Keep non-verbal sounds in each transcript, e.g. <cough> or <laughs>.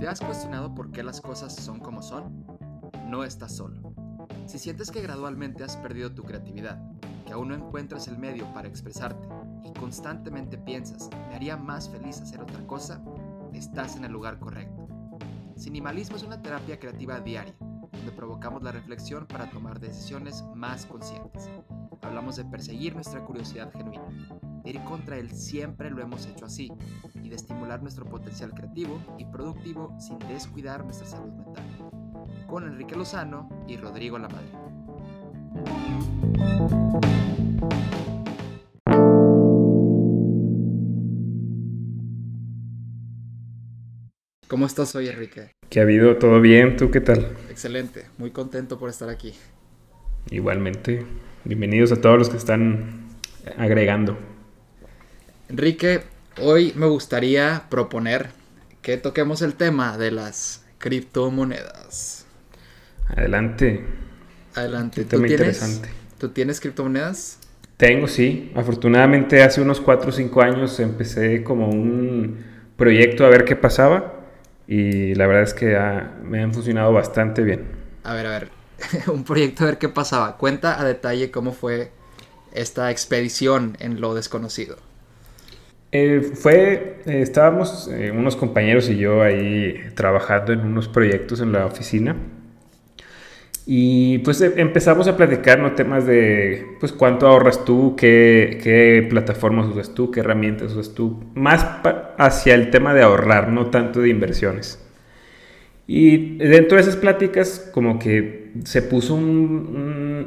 ¿Te has cuestionado por qué las cosas son como son? No estás solo. Si sientes que gradualmente has perdido tu creatividad, que aún no encuentras el medio para expresarte y constantemente piensas, me haría más feliz hacer otra cosa, estás en el lugar correcto. Sinimalismo es una terapia creativa diaria, donde provocamos la reflexión para tomar decisiones más conscientes. Hablamos de perseguir nuestra curiosidad genuina, de ir contra él siempre lo hemos hecho así, y de estimular nuestro potencial creativo y productivo sin descuidar nuestra salud mental. Con Enrique Lozano y Rodrigo Lamadrid. ¿Cómo estás hoy, Enrique? ¿Qué ha habido? ¿Todo bien? ¿Tú qué tal? Excelente, muy contento por estar aquí. Igualmente, bienvenidos a todos los que están agregando. Enrique, hoy me gustaría proponer que toquemos el tema de las criptomonedas. Adelante. Adelante. tema interesante. ¿Tú tienes criptomonedas? Tengo, sí. Afortunadamente hace unos 4 o 5 años empecé como un proyecto a ver qué pasaba y la verdad es que me han funcionado bastante bien. A ver, a ver, <laughs> un proyecto a ver qué pasaba. Cuenta a detalle cómo fue esta expedición en lo desconocido. Eh, fue, eh, estábamos eh, unos compañeros y yo ahí trabajando en unos proyectos en la oficina y pues empezamos a platicar ¿no? temas de pues cuánto ahorras tú, qué, qué plataformas usas tú, qué herramientas usas tú, más hacia el tema de ahorrar, no tanto de inversiones. Y dentro de esas pláticas como que se puso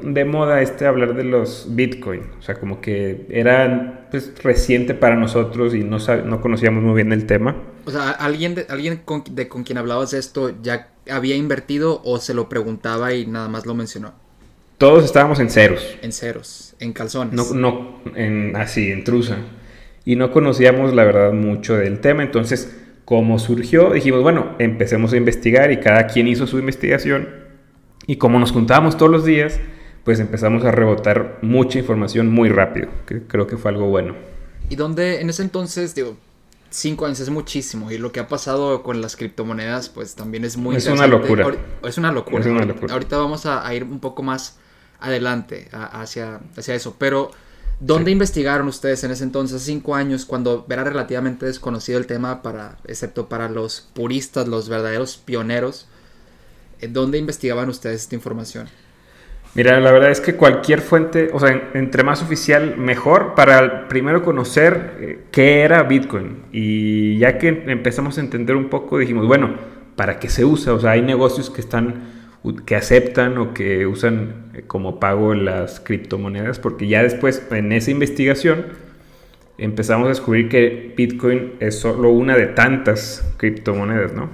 de moda este hablar de los Bitcoin. O sea, como que era pues, reciente para nosotros y no, no conocíamos muy bien el tema. O sea, ¿alguien, de, alguien con, de, con quien hablabas esto ya había invertido o se lo preguntaba y nada más lo mencionó? Todos estábamos en ceros. En ceros, en calzones. No, no, en, así, en truza. Y no conocíamos la verdad mucho del tema, entonces como surgió, dijimos, bueno, empecemos a investigar y cada quien hizo su investigación. Y como nos juntábamos todos los días, pues empezamos a rebotar mucha información muy rápido, que creo que fue algo bueno. ¿Y dónde en ese entonces, digo, cinco años es muchísimo y lo que ha pasado con las criptomonedas pues también es muy es una locura es una locura, es una locura. ahorita vamos a, ir un poco más adelante hacia, hacia eso pero ¿Dónde investigaron ustedes en ese entonces, cinco años, cuando era relativamente desconocido el tema, para, excepto para los puristas, los verdaderos pioneros? ¿Dónde investigaban ustedes esta información? Mira, la verdad es que cualquier fuente, o sea, entre más oficial, mejor para primero conocer eh, qué era Bitcoin. Y ya que empezamos a entender un poco, dijimos, bueno, ¿para qué se usa? O sea, hay negocios que están que aceptan o que usan eh, como pago las criptomonedas, porque ya después en esa investigación empezamos a descubrir que Bitcoin es solo una de tantas criptomonedas, ¿no?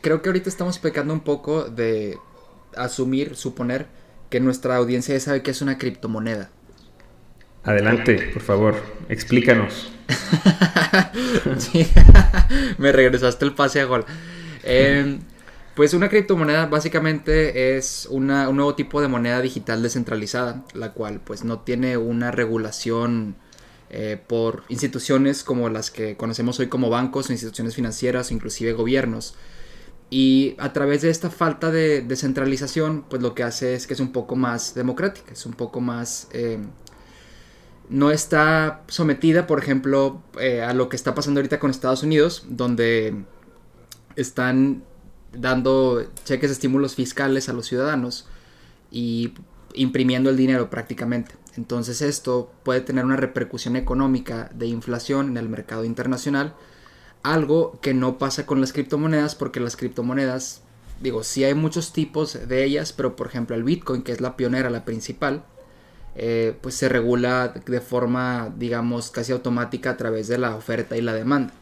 Creo que ahorita estamos pecando un poco de asumir, suponer que nuestra audiencia ya sabe que es una criptomoneda. Adelante, por favor, explícanos. <laughs> <laughs> me regresaste el pase a gol. Eh, pues una criptomoneda básicamente es un nuevo tipo de moneda digital descentralizada, la cual pues no tiene una regulación eh, por instituciones como las que conocemos hoy como bancos o instituciones financieras o inclusive gobiernos. Y a través de esta falta de descentralización, pues lo que hace es que es un poco más democrática, es un poco más... Eh, no está sometida, por ejemplo, eh, a lo que está pasando ahorita con Estados Unidos, donde están dando cheques de estímulos fiscales a los ciudadanos y imprimiendo el dinero prácticamente. Entonces esto puede tener una repercusión económica de inflación en el mercado internacional, algo que no pasa con las criptomonedas porque las criptomonedas, digo, sí hay muchos tipos de ellas, pero por ejemplo el Bitcoin, que es la pionera, la principal, eh, pues se regula de forma, digamos, casi automática a través de la oferta y la demanda.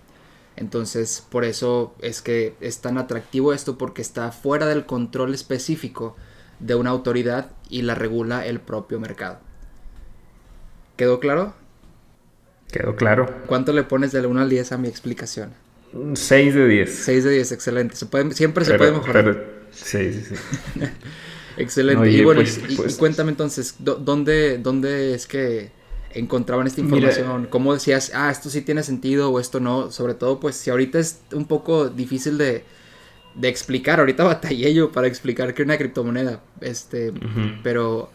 Entonces, por eso es que es tan atractivo esto porque está fuera del control específico de una autoridad y la regula el propio mercado. ¿Quedó claro? Quedó claro. ¿Cuánto le pones del 1 al 10 a mi explicación? 6 de 10. 6 de 10, excelente. Se puede, siempre se puede mejorar. sí, sí, sí. <laughs> excelente. y bueno, pues, y, pues cuéntame entonces, ¿dónde, ¿dónde es que encontraban esta información? ¿Cómo decías, ah, esto sí tiene sentido o esto no? Sobre todo, pues si ahorita es un poco difícil de, de explicar. Ahorita <laughs> batallé yo para explicar que era una criptomoneda. Este, pero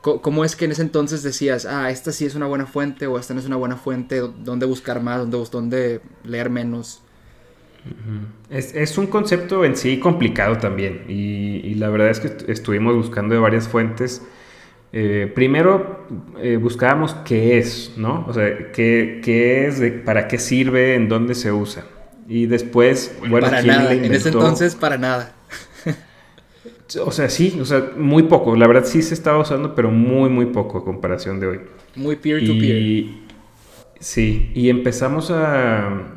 ¿cómo es que en ese entonces decías, ah, esta sí es una buena fuente o esta no es una buena fuente? ¿Dónde buscar más? ¿Dónde, dónde leer menos? Es, un concepto en sí complicado también y, la verdad es que estuvimos buscando de varias fuentes. Eh, primero eh, buscábamos qué es, ¿no? O sea, qué, qué es, para qué sirve, en dónde se usa. Y después, bueno, para nada. En ese entonces, para nada. O sea, sí, o sea, muy poco. La verdad sí se estaba usando, pero muy, muy poco a comparación de hoy. Muy peer-to-peer. Sí, y empezamos a,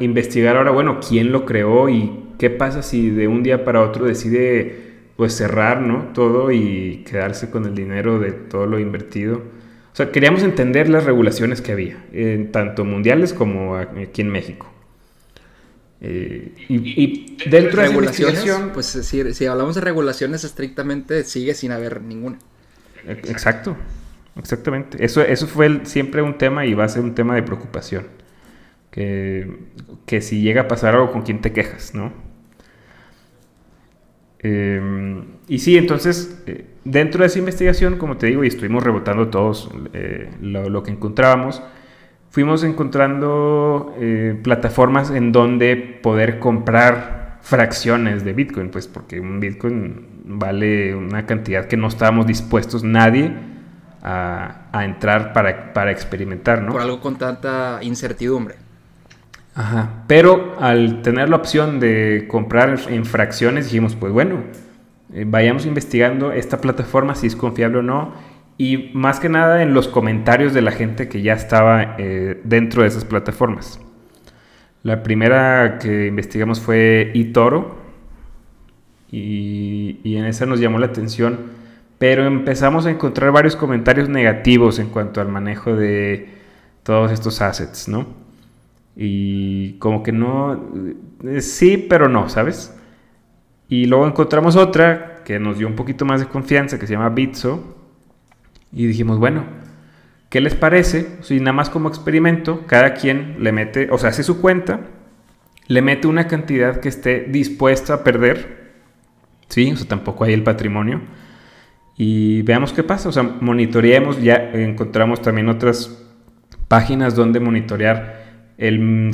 investigar ahora, bueno, quién lo creó y qué pasa si de un día para otro decide pues cerrar, ¿no? Todo y quedarse con el dinero de todo lo invertido. O sea, queríamos entender las regulaciones que había, tanto mundiales como aquí en México. Eh, y, dentro de regulaciones, pues si, si hablamos de regulaciones estrictamente, sigue sin haber ninguna. Exacto, exactamente. Eso, eso fue siempre un tema y va a ser un tema de preocupación. Que, que si llega a pasar algo, ¿con quién te quejas, no? Em, y sí, entonces, eh, dentro de esa investigación, como te digo, y estuvimos rebotando todos eh, lo, lo, que encontrábamos, fuimos encontrando eh, plataformas en donde poder comprar fracciones de Bitcoin, pues porque un Bitcoin vale una cantidad que no estábamos dispuestos nadie a, entrar para, para, experimentar, ¿no? Por algo con tanta incertidumbre. Ajá, pero al tener la opción de comprar en fracciones dijimos, pues bueno, eh, vayamos investigando esta plataforma si es confiable o no y más que nada en los comentarios de la gente que ya estaba eh, dentro de esas plataformas. La primera que investigamos fue eToro y, y en esa nos llamó la atención, pero empezamos a encontrar varios comentarios negativos en cuanto al manejo de todos estos assets, ¿no? Y como que no, eh, sí, pero no, ¿sabes? Y luego encontramos otra que nos dio un poquito más de confianza, que se llama Bitso, y dijimos, bueno, ¿qué les parece? Si nada más como experimento, cada quien le mete, o sea, hace su cuenta, le mete una cantidad que esté dispuesta a perder, ¿sí? O sea, tampoco hay el patrimonio. Y veamos qué pasa, o sea, monitoreemos, ya encontramos también otras páginas donde monitorear el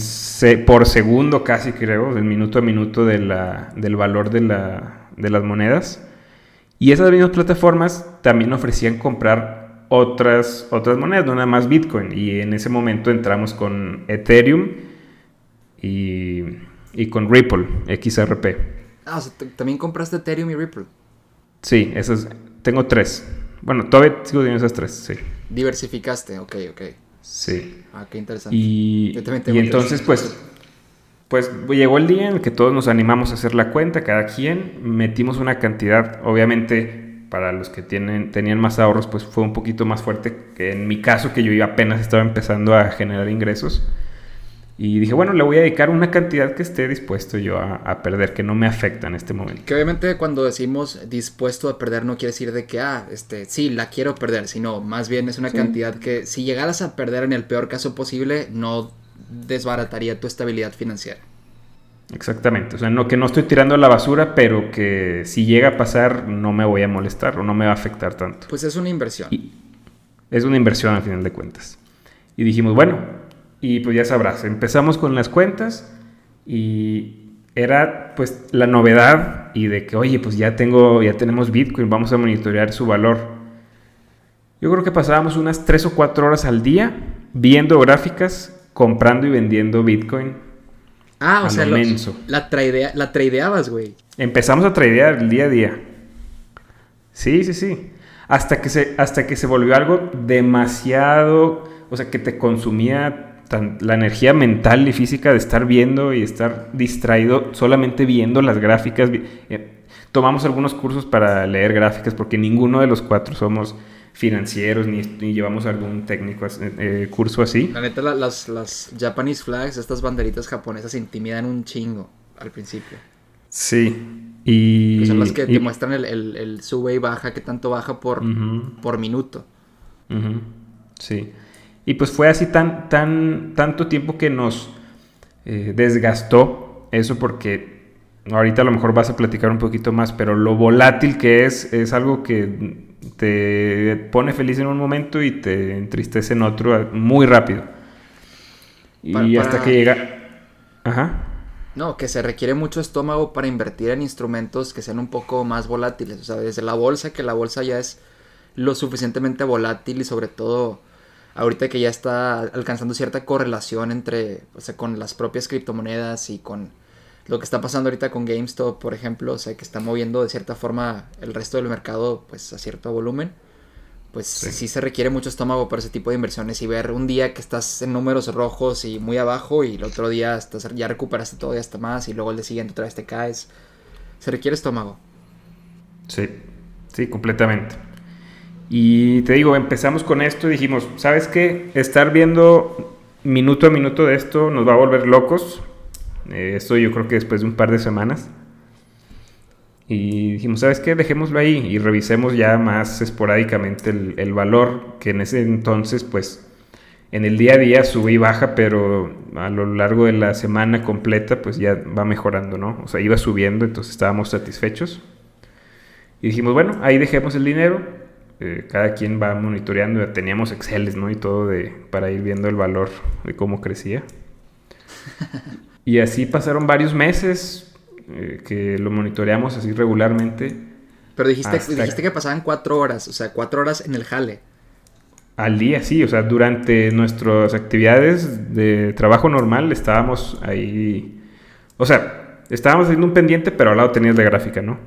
por segundo casi creo, el minuto a minuto de la, del valor de, la, de las monedas. Y esas mismas plataformas también ofrecían comprar otras, otras monedas, no nada más Bitcoin. Y en ese momento entramos con Ethereum y, con Ripple, XRP. Ah, o sea, también compraste Ethereum y Ripple. Sí, esas, tengo tres. Bueno, todavía sigo teniendo esas tres, sí. Diversificaste, ok, ok. Sí. Ah, qué interesante. Y, y entonces, pues, pues llegó el día en el que todos nos animamos a hacer la cuenta, cada quien, metimos una cantidad, obviamente para los que tienen, tenían más ahorros, pues fue un poquito más fuerte que en mi caso, que yo apenas estaba empezando a generar ingresos. Y dije, bueno, le voy a dedicar una cantidad que esté dispuesto yo a, perder, que no me afecta en este momento. Que obviamente cuando decimos dispuesto a perder no quiere decir de que, ah, este, sí, la quiero perder, sino más bien es una cantidad que si llegaras a perder en el peor caso posible, no desbarataría tu estabilidad financiera. Exactamente, o sea, no que no estoy tirando a la basura, pero que si llega a pasar no me voy a molestar o no me va a afectar tanto. Pues es una inversión. es una inversión al final de cuentas. Y dijimos, bueno, y pues ya sabrás, empezamos con las cuentas y era pues la novedad y de que, oye, pues ya tengo, ya tenemos Bitcoin, vamos a monitorear su valor. Yo creo que pasábamos unas 3 o 4 horas al día viendo gráficas comprando y vendiendo Bitcoin. Ah, o sea, la, tradea, la tradeabas, güey. Empezamos a tradear el día a día. Sí, sí, sí. Hasta que se, hasta que se volvió algo demasiado, o sea, que te consumía la energía mental y física de estar viendo y estar distraído solamente viendo las gráficas. Eh, tomamos algunos cursos para leer gráficas porque ninguno de los cuatro somos financieros ni, llevamos algún técnico eh, curso así. La neta, las, las Japanese flags, estas banderitas japonesas, intimidan un chingo al principio. Sí. Y, son las que te muestran el, sube y baja, que tanto baja por, por minuto. Sí. Y pues fue así tan, tan, tanto tiempo que nos eh, desgastó eso porque ahorita a lo mejor vas a platicar un poquito más, pero lo volátil que es es algo que te pone feliz en un momento y te entristece en otro muy rápido. Y hasta que llega... Ajá. No, que se requiere mucho estómago para invertir en instrumentos que sean un poco más volátiles. O sea, desde la bolsa, que la bolsa ya es lo suficientemente volátil y sobre todo ahorita que ya está alcanzando cierta correlación entre, o sea, con las propias criptomonedas y con lo que está pasando ahorita con GameStop, por ejemplo, o sea, que está moviendo de cierta forma el resto del mercado, pues a cierto volumen, pues sí. se requiere mucho estómago para ese tipo de inversiones y ver un día que estás en números rojos y muy abajo y el otro día estás, ya recuperaste todo y hasta más y luego el día siguiente otra vez te caes. Se requiere estómago. Sí, sí, completamente. Y te digo, empezamos con esto y dijimos, ¿sabes qué? Estar viendo minuto a minuto de esto nos va a volver locos eh, esto yo creo que después de un par de semanas. Y dijimos, ¿sabes qué? Dejémoslo ahí y revisemos ya más esporádicamente el, valor, que en ese entonces, pues, en el día a día sube y baja, pero a lo largo de la semana completa, pues ya va mejorando, ¿no? O sea, iba subiendo, entonces estábamos satisfechos. Y dijimos, bueno, ahí dejemos el dinero. Eh, cada quien va monitoreando, teníamos Excel, ¿no? Y todo de, para ir viendo el valor de cómo crecía. <laughs> Y así pasaron varios meses eh, que lo monitoreamos así regularmente. Pero dijiste, dijiste que pasaban cuatro horas, o sea, cuatro horas en el jale. Al día, sí, o sea, durante nuestras actividades de trabajo normal estábamos ahí. O sea, estábamos haciendo un pendiente, pero al lado tenías la gráfica, ¿no?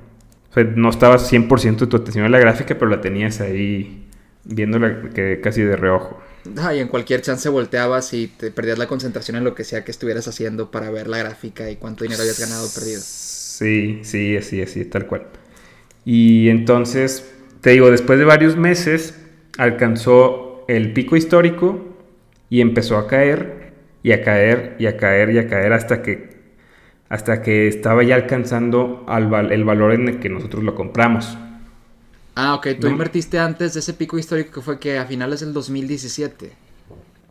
O sea, no estabas 100% de tu atención en la gráfica, pero la tenías ahí viéndola que casi de reojo. Ah, y en cualquier chance volteabas y te perdías la concentración en lo que sea que estuvieras haciendo para ver la gráfica y cuánto dinero habías ganado o perdido. Sí, sí, así, así, tal cual. Y entonces, te digo, después de varios meses alcanzó el pico histórico y empezó a caer y a caer y a caer y a caer hasta que hasta que estaba ya alcanzando el valor en el que nosotros lo compramos. Ah, ok, tú invertiste antes de ese pico histórico que fue que a finales del 2017.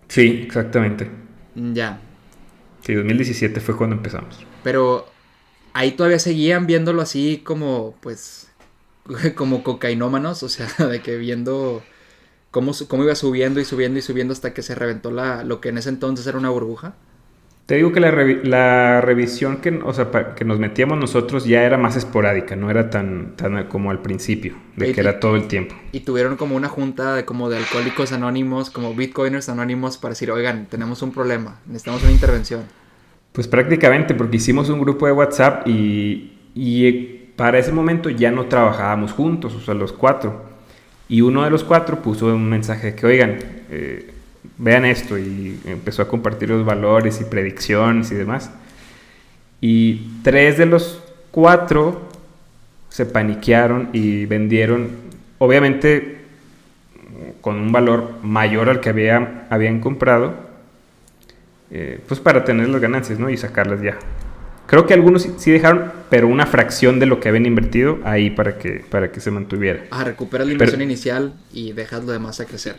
Sí, exactamente. Ya. Sí, 2017 fue cuando empezamos. Pero ahí todavía seguían viéndolo así como, pues, <laughs> como cocainómanos, o sea, <laughs> de que viendo cómo, cómo iba subiendo y subiendo y subiendo hasta que se reventó la, lo que en ese entonces era una burbuja. Te digo que la, la revisión que, o sea, que nos metíamos nosotros ya era más esporádica, no era tan, tan como al principio, de que era todo el tiempo. Y tuvieron como una junta de como de alcohólicos anónimos, como bitcoiners anónimos para decir, oigan, tenemos un problema, necesitamos una intervención. Pues prácticamente, porque hicimos un grupo de WhatsApp y, y para ese momento ya no trabajábamos juntos, o sea, los cuatro. Y uno de los cuatro puso un mensaje de que, oigan, eh, vean esto y empezó a compartir los valores y predicciones y demás. Y tres de los cuatro se paniquearon y vendieron, obviamente con un valor mayor al que había, habían comprado, eh, pues para tener las ganancias ¿no? y sacarlas ya. Creo que algunos sí dejaron, pero una fracción de lo que habían invertido ahí para que, para que se mantuviera. Ah, recuperas la inversión inicial y dejas lo demás a crecer.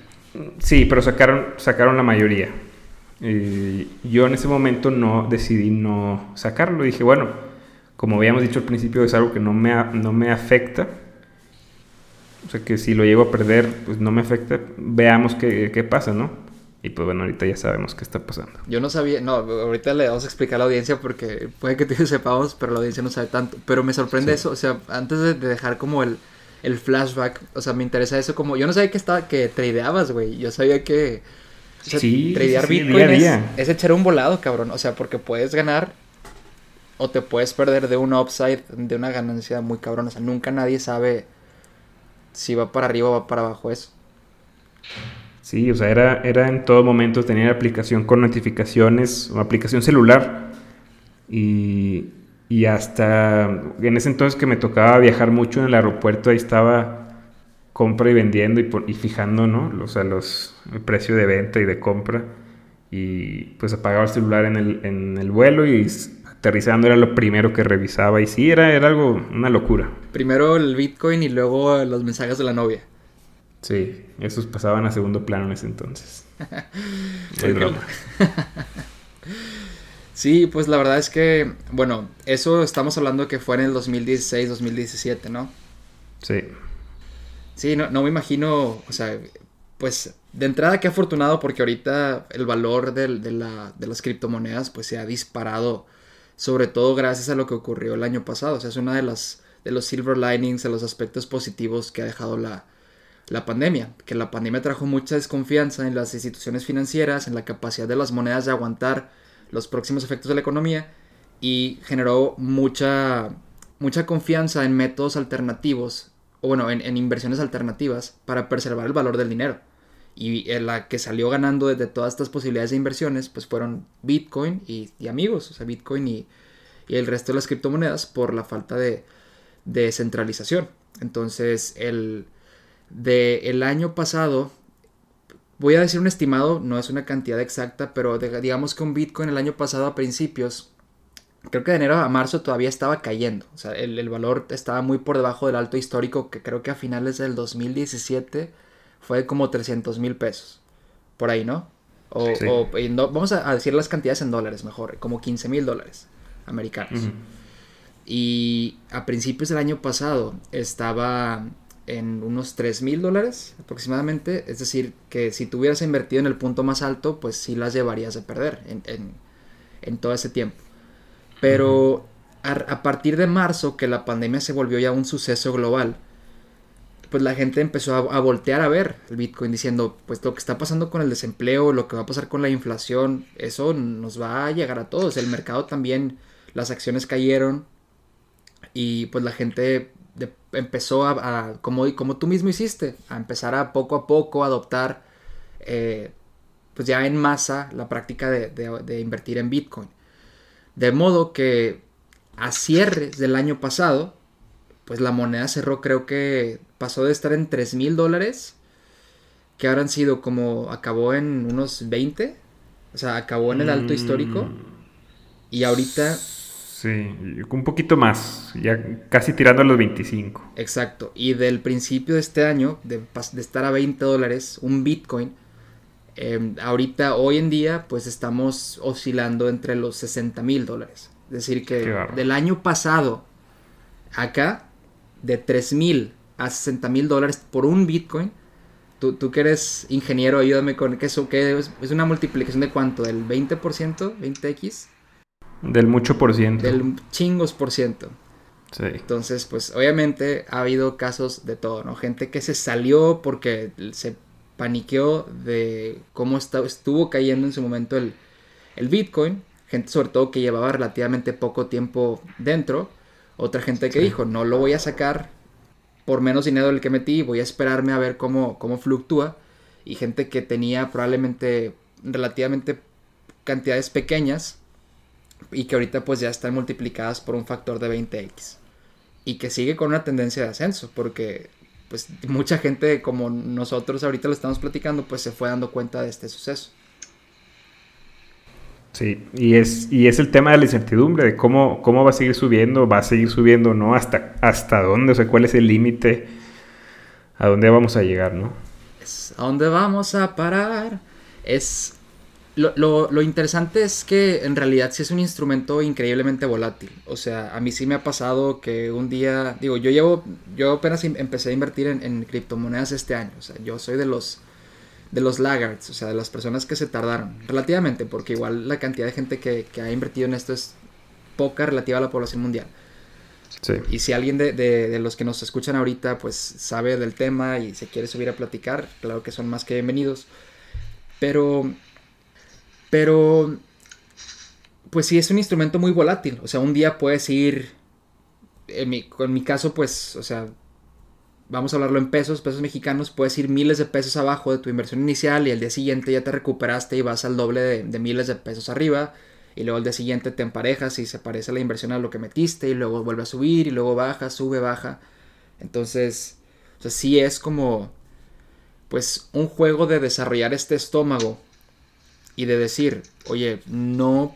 Sí, pero sacaron, sacaron la mayoría. yo en ese momento no decidí no sacarlo. Dije, bueno, como habíamos dicho al principio, es algo que no me, no me afecta. O sea que si lo llego a perder, pues no me afecta. Veamos qué, qué pasa, ¿no? Y pues bueno, ahorita ya sabemos qué está pasando. Yo no sabía, no, ahorita le vamos a explicar a la audiencia porque puede que tú <laughs> sepamos, pero la audiencia no sabe tanto. Pero me sorprende eso, o sea, antes de dejar como el, el flashback. O sea, me interesa eso como... Yo no sabía que estaba que tradeabas, güey. Yo sabía que... sí, tradear Bitcoin Es, echar un volado, cabrón. O sea, porque puedes ganar o te puedes perder de un upside, de una ganancia muy cabrón. O sea, nunca nadie sabe si va para arriba o va para abajo eso. Sí, o sea, era, era en todo momento tener aplicación con notificaciones, o aplicación celular. Y, y hasta en ese entonces que me tocaba viajar mucho en el aeropuerto, ahí estaba compra y vendiendo y, y fijando, ¿no? O sea, los, el precio de venta y de compra. Y pues apagaba el celular en el, en el vuelo y aterrizando era lo primero que revisaba. Y sí, era, era algo, una locura. Primero el Bitcoin y luego los mensajes de la novia. Sí, esos pasaban a segundo plano en ese entonces. <laughs> <laughs> Sí, pues la verdad es que, bueno, eso estamos hablando que fue en el 2016, 2017, ¿no? Sí. Sí, no, no me imagino, o sea, pues de entrada qué afortunado porque ahorita el valor de, la, de las criptomonedas pues se ha disparado, sobre todo gracias a lo que ocurrió el año pasado, o sea, es una de las de los silver linings, de los aspectos positivos que ha dejado la, la pandemia, que la pandemia trajo mucha desconfianza en las instituciones financieras, en la capacidad de las monedas de aguantar los próximos efectos de la economía y generó mucha, mucha confianza en métodos alternativos, o bueno, en, inversiones alternativas para preservar el valor del dinero. Y la que salió ganando desde todas estas posibilidades de inversiones, pues fueron Bitcoin y, amigos, o sea, Bitcoin y, y, el resto de las criptomonedas por la falta de, de centralización. Entonces, el, de el año pasado, voy a decir un estimado, no es una cantidad exacta, pero digamos que un Bitcoin el año pasado a principios, creo que de enero a marzo todavía estaba cayendo. O sea, el, valor estaba muy por debajo del alto histórico que creo que a finales del 2017 fue como 300 mil pesos. Por ahí, ¿no? O, vamos a, decir las cantidades en dólares mejor, como 15 mil dólares americanos. Y a principios del año pasado estaba en unos 3 mil dólares aproximadamente. Es decir, que si tuvieras invertido en el punto más alto, pues sí las llevarías a perder en, todo ese tiempo. Pero a, partir de marzo, que la pandemia se volvió ya un suceso global, pues la gente empezó a, a, voltear a ver el Bitcoin diciendo, pues lo que está pasando con el desempleo, lo que va a pasar con la inflación, eso nos va a llegar a todos. El mercado también, las acciones cayeron, y pues la gente empezó a, como, como tú mismo hiciste, a empezar a poco a poco adoptar, eh, pues ya en masa, la práctica de, invertir en Bitcoin. De modo que a cierres del año pasado, pues la moneda cerró, creo que pasó de estar en 3 mil dólares, que ahora han sido como, acabó en unos 20, o sea, acabó en el alto histórico. Mm. Y ahorita Sí, un poquito más, ya casi tirando a los 25. Exacto, y del principio de este año, de, estar a 20 dólares, un Bitcoin, em, ahorita, hoy en día, pues estamos oscilando entre los 60 mil dólares. Es decir, que del año pasado acá, de 3 mil a 60 mil dólares por un Bitcoin, tú, tú, que eres ingeniero, ayúdame con eso, que es, es una multiplicación de cuánto, del 20%, 20x. Del mucho por ciento. Del chingos por ciento. Sí. Entonces, pues obviamente ha habido casos de todo, ¿no? Gente que se salió porque se paniqueó de cómo estuvo cayendo en su momento el, Bitcoin. Gente sobre todo que llevaba relativamente poco tiempo dentro. Otra gente que dijo, no lo voy a sacar por menos dinero del que metí, voy a esperarme a ver cómo, cómo fluctúa. Y gente que tenía probablemente relativamente cantidades pequeñas y que ahorita pues ya están multiplicadas por un factor de 20x y que sigue con una tendencia de ascenso porque pues mucha gente como nosotros ahorita lo estamos platicando pues se fue dando cuenta de este suceso. Sí, y es, y es el tema de la incertidumbre, de cómo, cómo va a seguir subiendo, va a seguir subiendo, ¿no? Hasta, hasta dónde, o sea, cuál es el límite, a dónde vamos a llegar, ¿no? A dónde vamos a parar. Es lo, lo, interesante es que en realidad sí es un instrumento increíblemente volátil. O sea, a mí sí me ha pasado que un día, digo, yo llevo, yo apenas em, empecé a invertir en, criptomonedas este año. O sea, yo soy de los, de los laggards, o sea, de las personas que se tardaron relativamente, porque igual la cantidad de gente que, ha invertido en esto es poca relativa a la población mundial. Sí. Y si alguien de, de, los que nos escuchan ahorita pues sabe del tema y se quiere subir a platicar, claro que son más que bienvenidos. Pero pero, pues sí, es un instrumento muy volátil. O sea, un día puedes ir, en mi, mi caso, pues, o sea, vamos a hablarlo en pesos, pesos mexicanos, puedes ir miles de pesos abajo de tu inversión inicial y el día siguiente ya te recuperaste y vas al doble de, miles de pesos arriba. Y luego al día siguiente te emparejas y se parece la inversión a lo que metiste y luego vuelve a subir y luego baja, sube, baja. Entonces, o sea, sí es como, pues, un juego de desarrollar este estómago y de decir, oye, no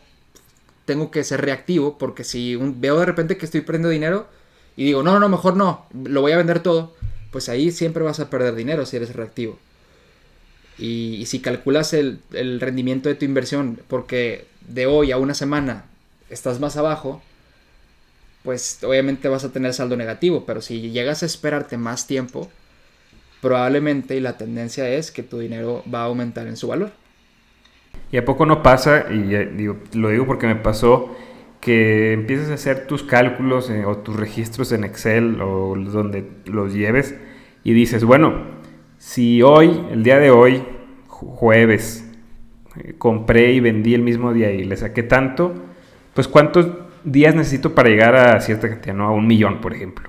tengo que ser reactivo porque si veo de repente que estoy perdiendo dinero y digo, no, no, mejor no, lo voy a vender todo, pues ahí siempre vas a perder dinero si eres reactivo. Y, si calculas el, rendimiento de tu inversión, porque de hoy a una semana estás más abajo, pues obviamente vas a tener saldo negativo, pero si llegas a esperarte más tiempo, probablemente y la tendencia es que tu dinero va a aumentar en su valor. Y a poco no pasa, y lo digo porque me pasó, que empiezas a hacer tus cálculos eh, o tus registros en Excel o donde los lleves y dices, bueno, si hoy, el día de hoy, jueves, eh, compré y vendí el mismo día y le saqué tanto, pues cuántos días necesito para llegar a cierta cantidad, ¿no? A un millón, por ejemplo.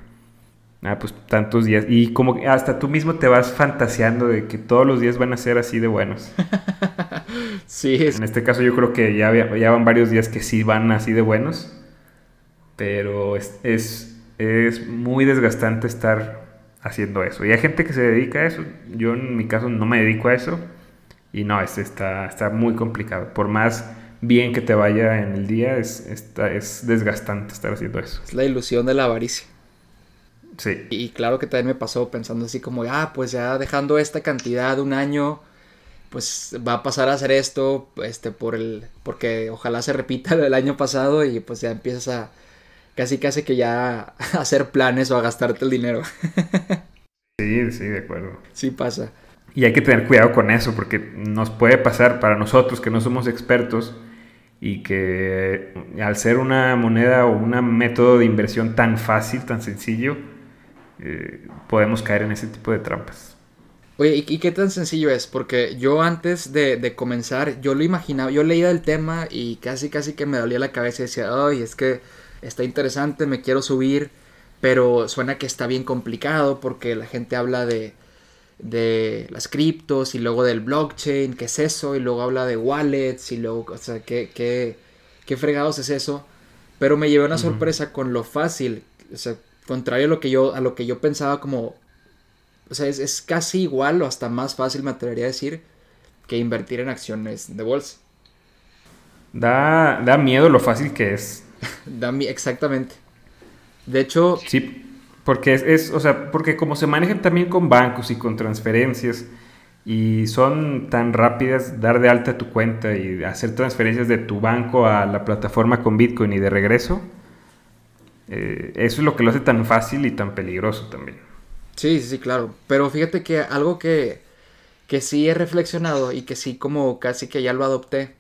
Ah, pues tantos días. Y como hasta tú mismo te vas fantaseando de que todos los días van a ser así de buenos. <laughs> sí. En este caso yo creo que ya, ya van varios días que sí van así de buenos. Pero es, es, es muy desgastante estar haciendo eso. Y hay gente que se dedica a eso. Yo en mi caso no me dedico a eso. Y no, es, está, está muy complicado. Por más bien que te vaya en el día, es, está, es desgastante estar haciendo eso. Es la ilusión de la avaricia. Sí. Y claro que también me pasó pensando así como, ah, pues ya dejando esta cantidad un año, pues va a pasar a hacer esto, este, por el, porque ojalá se repita el año pasado y pues ya empiezas a, casi casi que ya <laughs> a hacer planes o a gastarte el dinero. <laughs> sí, sí, de acuerdo. Sí pasa. Y hay que tener cuidado con eso porque nos puede pasar para nosotros que no somos expertos y que al ser una moneda o un método de inversión tan fácil, tan sencillo, eh, podemos caer en ese tipo de trampas. Oye, ¿y, qué tan sencillo es? Porque yo antes de, comenzar, yo lo imaginaba, yo leía el tema y casi casi que me dolía la cabeza y decía, ay, es que está interesante, me quiero subir, pero suena que está bien complicado porque la gente habla de, de las criptos y luego del blockchain, ¿qué es eso? Y luego habla de wallets y luego, o sea, ¿qué, qué, qué fregados es eso? Pero me llevé una sorpresa con lo fácil, o sea, contrario a lo que yo, a lo que yo pensaba como, o sea, es, casi igual o hasta más fácil, me atrevería a decir, que invertir en acciones de bolsa. Da, da miedo lo fácil que es. <laughs> da exactamente. De hecho... Sí, porque es, o sea, porque como se manejan también con bancos y con transferencias y son tan rápidas dar de alta tu cuenta y hacer transferencias de tu banco a la plataforma con Bitcoin y de regreso, eh, eso es lo que lo hace tan fácil y tan peligroso también. Sí, sí, claro. Pero fíjate que algo que, que sí he reflexionado y que sí como casi que ya lo adopté,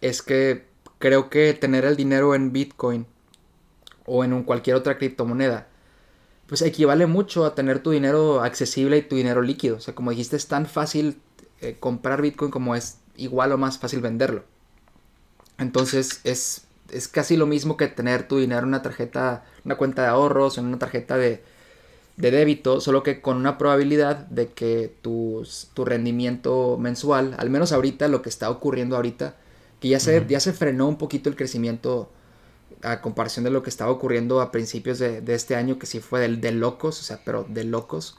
es que creo que tener el dinero en Bitcoin o en un cualquier otra criptomoneda, pues equivale mucho a tener tu dinero accesible y tu dinero líquido. O sea, como dijiste, es tan fácil eh, comprar Bitcoin como es igual o más fácil venderlo. Entonces es es casi lo mismo que tener tu dinero en una tarjeta, una cuenta de ahorros, en una tarjeta de, débito, solo que con una probabilidad de que tu, tu rendimiento mensual, al menos ahorita, lo que está ocurriendo ahorita, que ya se, ya se frenó un poquito el crecimiento a comparación de lo que estaba ocurriendo a principios de, este año, que sí fue de, de, locos, o sea, pero de locos.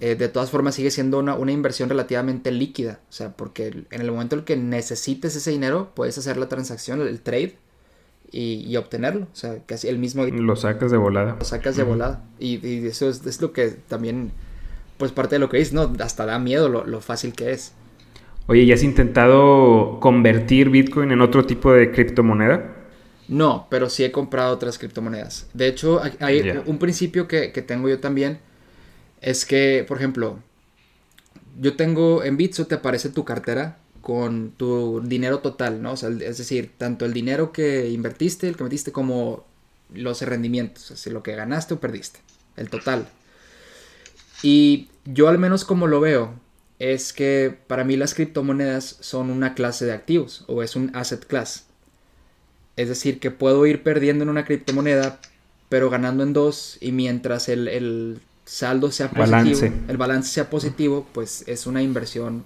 Eh, de todas formas sigue siendo una, inversión relativamente líquida. O sea, porque en el momento en el que necesites ese dinero, puedes hacer la transacción, el trade, y, obtenerlo. O sea, casi el mismo... Lo sacas de volada. Lo sacas de volada. Y, eso es, lo que también, pues parte de lo que dices, ¿no? Hasta da miedo lo, fácil que es. Oye, ¿y has intentado convertir Bitcoin en otro tipo de criptomoneda? No, pero sí he comprado otras criptomonedas. De hecho, hay un principio que, que tengo yo también es que, por ejemplo, yo tengo en Bitso te aparece tu cartera con tu dinero total, ¿no? O sea, es decir, tanto el dinero que invertiste, el que metiste, como los rendimientos, o sea, lo que ganaste o perdiste, el total. Y yo al menos como lo veo, es que para mí las criptomonedas son una clase de activos o es un asset class. Es decir, que puedo ir perdiendo en una criptomoneda, pero ganando en dos y mientras el saldo sea positivo, el balance sea positivo, pues es una inversión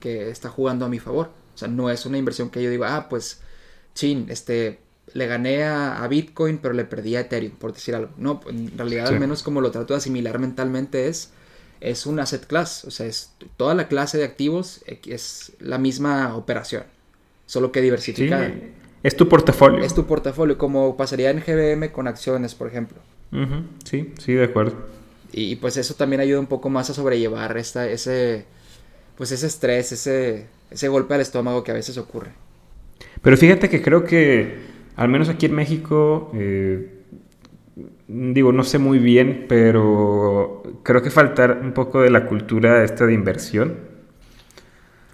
que está jugando a mi favor. O sea, no es una inversión que yo digo, ah, pues, chin, este, le gané a, Bitcoin, pero le perdí a Ethereum, por decir algo. No, en realidad, al menos como lo trato de asimilar mentalmente, es, es un asset class. O sea, es toda la clase de activos es la misma operación, solo que diversificada. es tu portafolio. Es tu portafolio, como pasaría en GBM con acciones, por ejemplo. Sí, sí, de acuerdo. Y, pues eso también ayuda un poco más a sobrellevar esta, ese, pues ese estrés, ese, ese golpe al estómago que a veces ocurre. Pero fíjate que creo que, al menos aquí en México, eh, digo, no sé muy bien, pero creo que falta un poco de la cultura esta de inversión.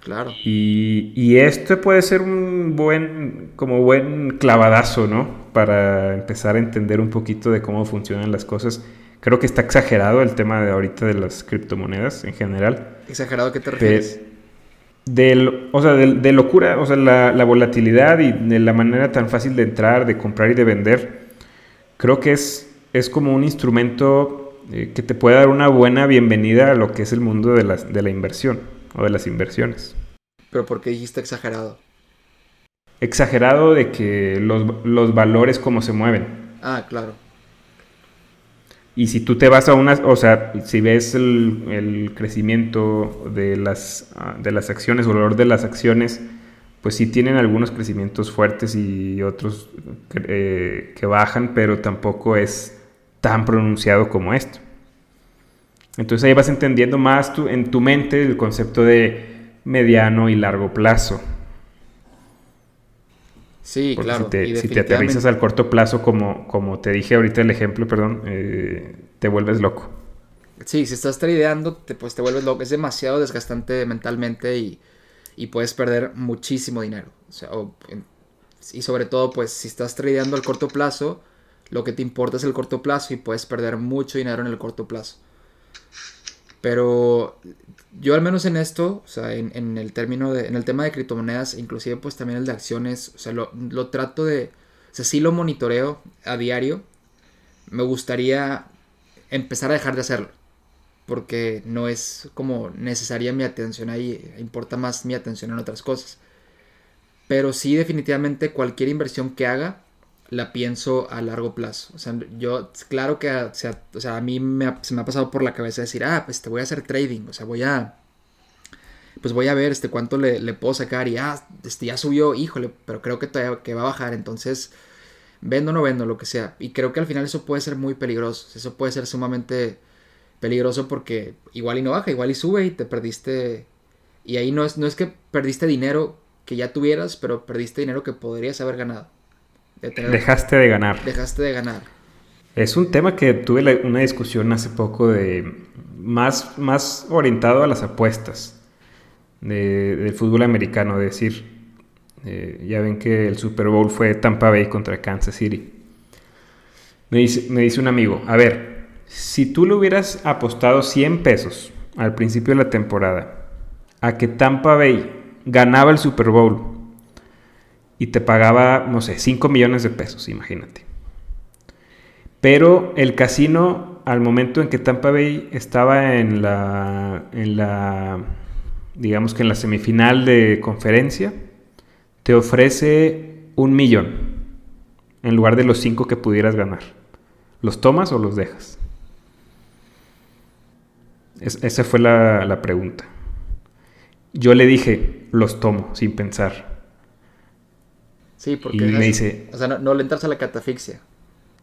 Claro. Y, y esto puede ser un buen, como buen clavadazo, ¿no? Para empezar a entender un poquito de cómo funcionan las cosas. Creo que está exagerado el tema de ahorita de las criptomonedas en general. ¿Exagerado a qué te refieres? De, o sea, de, locura, o sea, la, la, volatilidad y de la manera tan fácil de entrar, de comprar y de vender, creo que es, es como un instrumento eh, que te puede dar una buena bienvenida a lo que es el mundo de, las, de la inversión o de las inversiones. ¿Pero por qué dijiste exagerado? Exagerado de que los, los valores como se mueven. Ah, claro. Y si tú te vas a unas, o sea, si ves el, el crecimiento de las, ah, de las acciones o el valor de las acciones, pues sí tienen algunos crecimientos fuertes y otros eh, que bajan, pero tampoco es tan pronunciado como esto. Entonces ahí vas entendiendo más tu, en tu mente el concepto de mediano y largo plazo. Sí, claro. Si te, si te, aterrizas al corto plazo, como, como te dije ahorita el ejemplo, perdón, eh, te vuelves loco. Sí, si estás tradeando, te, pues te vuelves loco. Es demasiado desgastante mentalmente y, y puedes perder muchísimo dinero. O sea, y sobre todo, pues si estás tradeando al corto plazo, lo que te importa es el corto plazo y puedes perder mucho dinero en el corto plazo. Pero yo al menos en esto, o sea, en, el término de, en el tema de criptomonedas, inclusive pues también el de acciones, o sea, lo, lo trato de, o sea, sí lo monitoreo a diario. Me gustaría empezar a dejar de hacerlo. Porque no es como necesaria mi atención ahí, importa más mi atención en otras cosas. Pero sí definitivamente cualquier inversión que haga, la pienso a largo plazo. O sea, yo, claro que sea, o sea, a mí me se me ha pasado por la cabeza decir, ah, pues te voy a hacer trading, o sea, voy a, pues voy a ver este cuánto le, le puedo sacar y, ah, este ya subió, híjole, pero creo que, todavía, que va a bajar, entonces, vendo o no vendo, lo que sea. Y creo que al final eso puede ser muy peligroso, eso puede ser sumamente peligroso porque igual y no baja, igual y sube y te perdiste, y ahí no es, no es que perdiste dinero que ya tuvieras, pero perdiste dinero que podrías haber ganado. Dejaste de ganar. Dejaste de ganar. Es un tema que tuve una discusión hace poco de más, más orientado a las apuestas de, del fútbol americano. Es decir, eh, ya ven que el Super Bowl fue Tampa Bay contra Kansas City. Me dice, me dice un amigo, a ver, si tú le hubieras apostado 100 pesos al principio de la temporada a que Tampa Bay ganaba el Super Bowl y te pagaba, no sé, 5 millones de pesos, imagínate. Pero el casino, al momento en que Tampa Bay estaba en la, en la, digamos que en la semifinal de conferencia, te ofrece un millón en lugar de los 5 que pudieras ganar. ¿Los tomas o los dejas? esa fue la, la pregunta. Yo le dije, los tomo sin pensar. Sí, porque. Y me dice. O sea, no, le entras a la catafixia.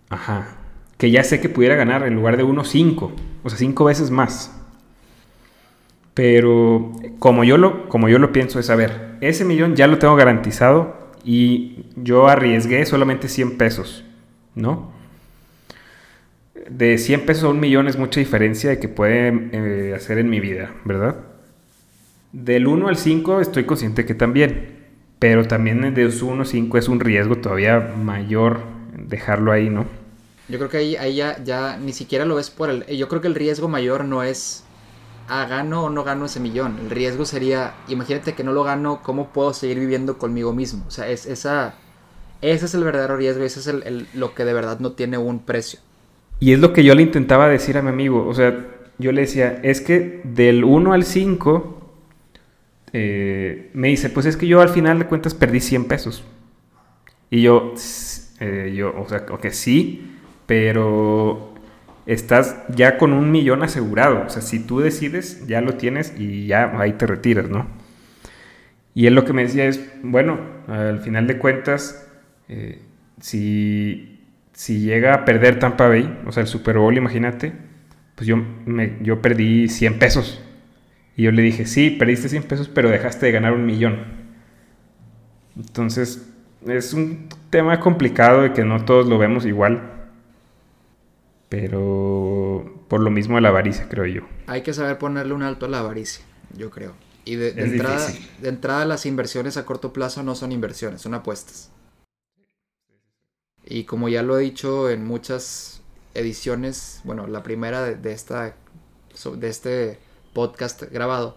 Ajá. Que ya sé que pudiera ganar en lugar de uno, cinco. O sea, cinco veces más. Pero como yo lo, como yo lo pienso es, a ver, ese millón ya lo tengo garantizado y yo arriesgué solamente 100 pesos, ¿no? De 100 pesos a un millón es mucha diferencia de que puede eh, hacer en mi vida, ¿verdad? Del 1 al 5 estoy consciente que también. Pero también de 1.5 es un riesgo todavía mayor dejarlo ahí, ¿no? Yo creo que ahí, ahí ya, ya ni siquiera lo ves por el... Yo creo que el riesgo mayor no es, ah, gano o no gano ese millón. El riesgo sería, imagínate que no lo gano, ¿cómo puedo seguir viviendo conmigo mismo? O sea, es, esa, ese es el verdadero riesgo, ese es el, lo que de verdad no tiene un precio. Y es lo que yo le intentaba decir a mi amigo. O sea, yo le decía, es que del 1 al 5 eh, me dice, pues es que yo al final de cuentas perdí 100 pesos. Y yo, eh, yo, o sea, que sí, pero estás ya con un millón asegurado. O sea, si tú decides, ya lo tienes y ya ahí te retiras, ¿no? Y él lo que me decía es, bueno, al final de cuentas, eh, si, si llega a perder Tampa Bay, o sea, el Super Bowl, imagínate, pues yo, me, yo perdí 100 pesos. Y yo le dije, sí, perdiste 100 pesos, pero dejaste de ganar un millón. Entonces, es un tema complicado de que no todos lo vemos igual. Pero por lo mismo de la avaricia, creo yo. Hay que saber ponerle un alto a la avaricia, yo creo. Y de, entrada, de entrada las inversiones a corto plazo no son inversiones, son apuestas. Y como ya lo he dicho en muchas ediciones, bueno, la primera de, esta, de este podcast grabado,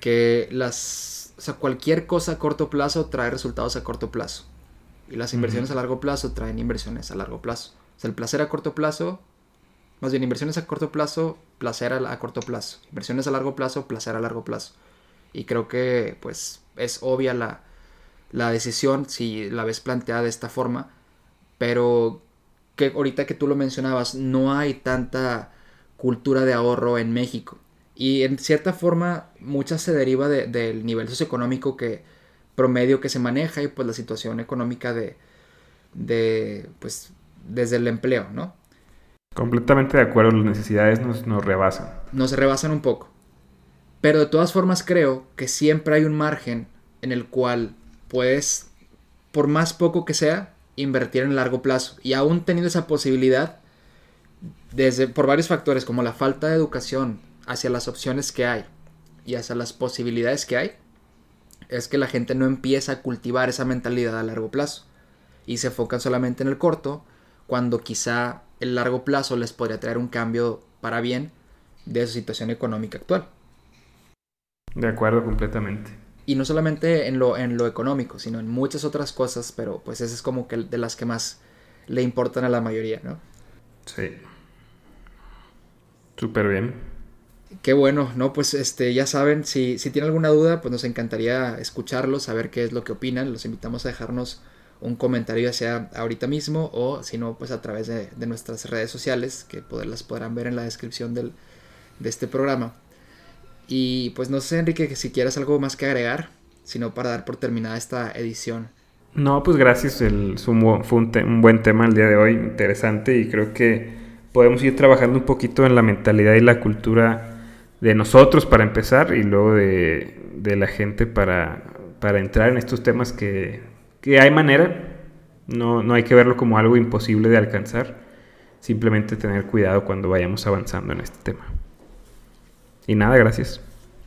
que las, o sea, cualquier cosa a corto plazo trae resultados a corto plazo. Y las inversiones a largo plazo traen inversiones a largo plazo. O sea, el placer a corto plazo, más bien inversiones a corto plazo, placer a, corto plazo. Inversiones a largo plazo, placer a largo plazo. Y creo que pues es obvia la, la decisión si la ves planteada de esta forma. Pero que ahorita que tú lo mencionabas, no hay tanta cultura de ahorro en México. Y en cierta forma, mucha se deriva del nivel socioeconómico que promedio que se maneja y pues la situación económica de, de pues desde el empleo, ¿no? Completamente de acuerdo, las necesidades nos, nos rebasan. Nos rebasan un poco. Pero de todas formas creo que siempre hay un margen en el cual puedes, por más poco que sea, invertir en largo plazo. Y aún teniendo esa posibilidad, desde, por varios factores como la falta de educación hacia las opciones que hay y hacia las posibilidades que hay, es que la gente no empieza a cultivar esa mentalidad a largo plazo y se enfocan solamente en el corto cuando quizá el largo plazo les podría traer un cambio para bien de su situación económica actual. De acuerdo, completamente. Y no solamente en lo, en lo económico, sino en muchas otras cosas, pero pues esa es como que de las que más le importan a la mayoría, ¿no? Sí. Súper bien. Qué bueno, ¿no? Pues este, ya saben, si, si tienen alguna duda, pues nos encantaría escucharlos, saber qué es lo que opinan. Los invitamos a dejarnos un comentario ya sea ahorita mismo o si no pues a través de, nuestras redes sociales que las podrán ver en la descripción del, de este programa. Y pues no sé Enrique si quieres algo más que agregar, sino para dar por terminada esta edición. No, pues gracias, el, fue un buen tema el día de hoy, interesante y creo que podemos ir trabajando un poquito en la mentalidad y la cultura de nosotros para empezar y luego de, de la gente para, para entrar en estos temas que que hay manera, no, no hay que verlo como algo imposible de alcanzar, simplemente tener cuidado cuando vayamos avanzando en este tema. Y nada, gracias.